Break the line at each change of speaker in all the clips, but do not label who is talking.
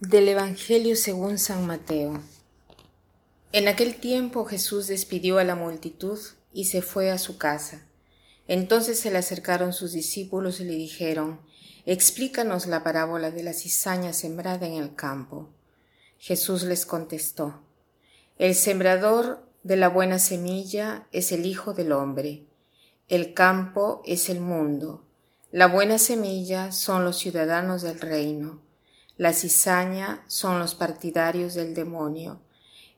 Del Evangelio según San Mateo. En aquel tiempo Jesús despidió a la multitud y se fue a su casa. Entonces se le acercaron sus discípulos y le dijeron, Explícanos la parábola de la cizaña sembrada en el campo. Jesús les contestó, El sembrador de la buena semilla es el Hijo del Hombre. El campo es el mundo. La buena semilla son los ciudadanos del reino. La cizaña son los partidarios del demonio.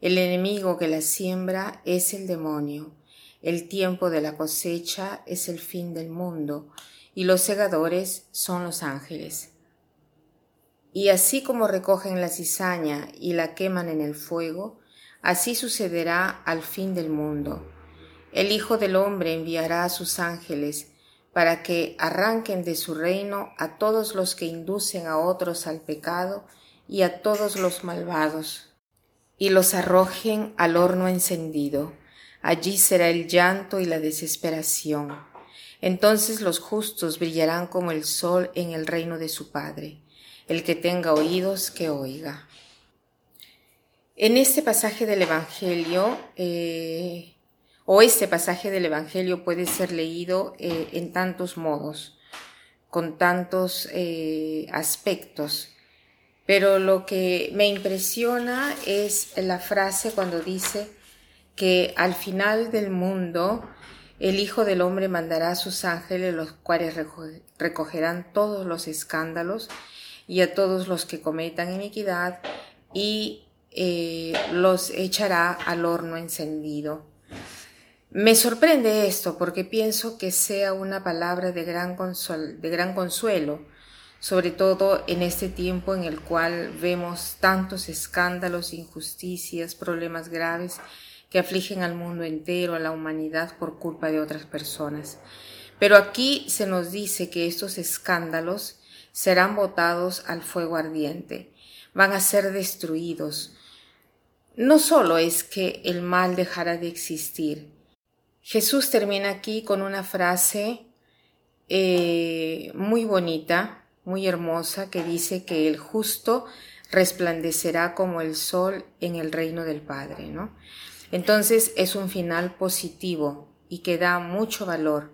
El enemigo que la siembra es el demonio. El tiempo de la cosecha es el fin del mundo, y los segadores son los ángeles. Y así como recogen la cizaña y la queman en el fuego, así sucederá al fin del mundo. El Hijo del Hombre enviará a sus ángeles para que arranquen de su reino a todos los que inducen a otros al pecado y a todos los malvados, y los arrojen al horno encendido. Allí será el llanto y la desesperación. Entonces los justos brillarán como el sol en el reino de su Padre. El que tenga oídos, que oiga. En este pasaje del Evangelio, eh, o este pasaje del Evangelio puede ser leído eh, en tantos modos, con tantos eh, aspectos. Pero lo que me impresiona es la frase cuando dice que al final del mundo el Hijo del Hombre mandará a sus ángeles, los cuales recogerán todos los escándalos y a todos los que cometan iniquidad y eh, los echará al horno encendido. Me sorprende esto porque pienso que sea una palabra de gran, consuelo, sobre todo en este tiempo en el cual vemos tantos escándalos, injusticias, problemas graves que afligen al mundo entero, a la humanidad por culpa de otras personas. Pero aquí se nos dice que estos escándalos serán botados al fuego ardiente, van a ser destruidos. No solo es que el mal dejará de existir, Jesús termina aquí con una frase eh, muy bonita, muy hermosa, que dice que el justo resplandecerá como el sol en el reino del Padre, ¿no? Entonces es un final positivo y que da mucho valor.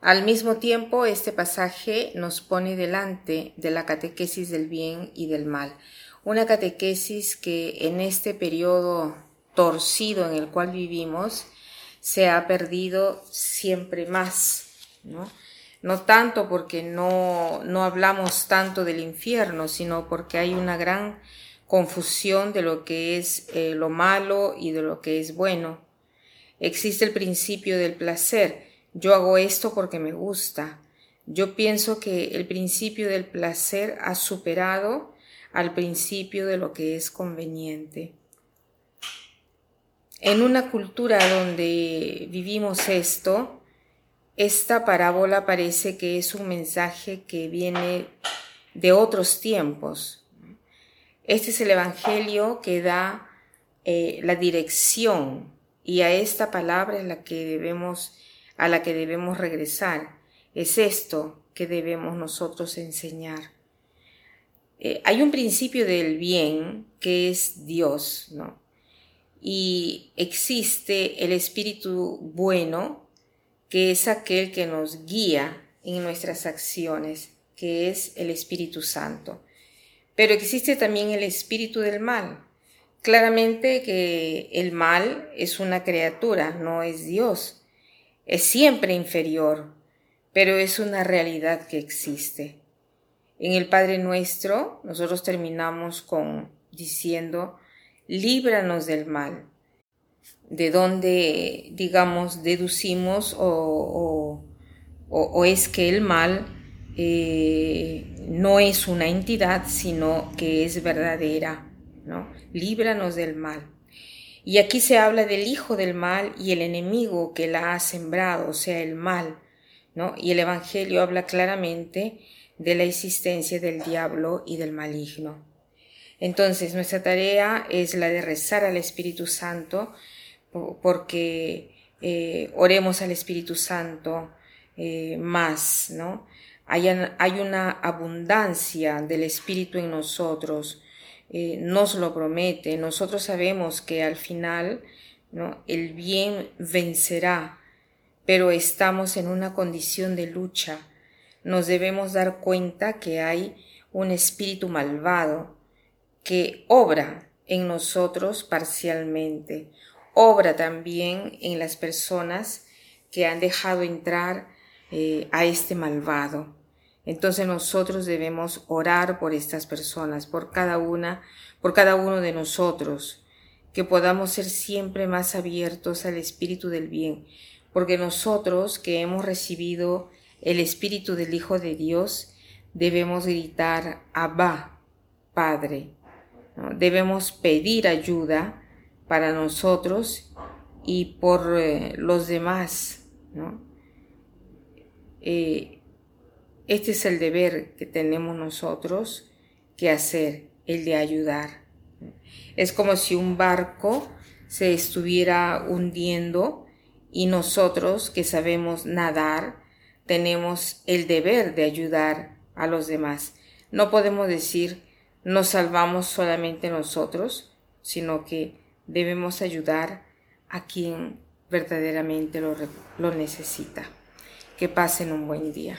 Al mismo tiempo, este pasaje nos pone delante de la catequesis del bien y del mal, una catequesis que en este periodo torcido en el cual vivimos se ha perdido siempre más, ¿no? No tanto porque no, no hablamos tanto del infierno, sino porque hay una gran confusión de lo que es eh, lo malo y de lo que es bueno. Existe el principio del placer. Yo hago esto porque me gusta. Yo pienso que el principio del placer ha superado al principio de lo que es conveniente. En una cultura donde vivimos esto, esta parábola parece que es un mensaje que viene de otros tiempos. Este es el Evangelio que da eh, la dirección y a esta palabra es la que debemos, a la que debemos regresar. Es esto que debemos nosotros enseñar. Eh, hay un principio del bien que es Dios, ¿no? Y existe el espíritu bueno, que es aquel que nos guía en nuestras acciones, que es el Espíritu Santo. Pero existe también el espíritu del mal. Claramente que el mal es una criatura, no es Dios. Es siempre inferior, pero es una realidad que existe. En el Padre Nuestro, nosotros terminamos con diciendo, líbranos del mal, de donde, digamos, deducimos o, es que el mal eh, no es una entidad, sino que es verdadera, ¿no? Líbranos del mal. Y aquí se habla del hijo del mal y el enemigo que la ha sembrado, o sea, el mal, ¿no? Y el Evangelio habla claramente de la existencia del diablo y del maligno. Entonces, nuestra tarea es la de rezar al Espíritu Santo, porque eh, oremos al Espíritu Santo eh, más, ¿no? Hay, hay, una abundancia del Espíritu en nosotros, eh, nos lo promete. Nosotros sabemos que al final ¿no? el bien vencerá, pero estamos en una condición de lucha. Nos debemos dar cuenta que hay un espíritu malvado que obra en nosotros parcialmente, obra también en las personas que han dejado entrar eh, a este malvado. Entonces nosotros debemos orar por estas personas, por cada una, por cada uno de nosotros, que podamos ser siempre más abiertos al espíritu del bien, porque nosotros que hemos recibido el espíritu del Hijo de Dios, debemos gritar Abba, Padre. Debemos pedir ayuda para nosotros y por eh, los demás. Eh, este es el deber que tenemos nosotros que hacer, el de ayudar. Es como si un barco se estuviera hundiendo y nosotros que sabemos nadar tenemos el deber de ayudar a los demás. No podemos decir nos salvamos solamente nosotros, sino que debemos ayudar a quien verdaderamente lo, lo necesita. Que pasen un buen día.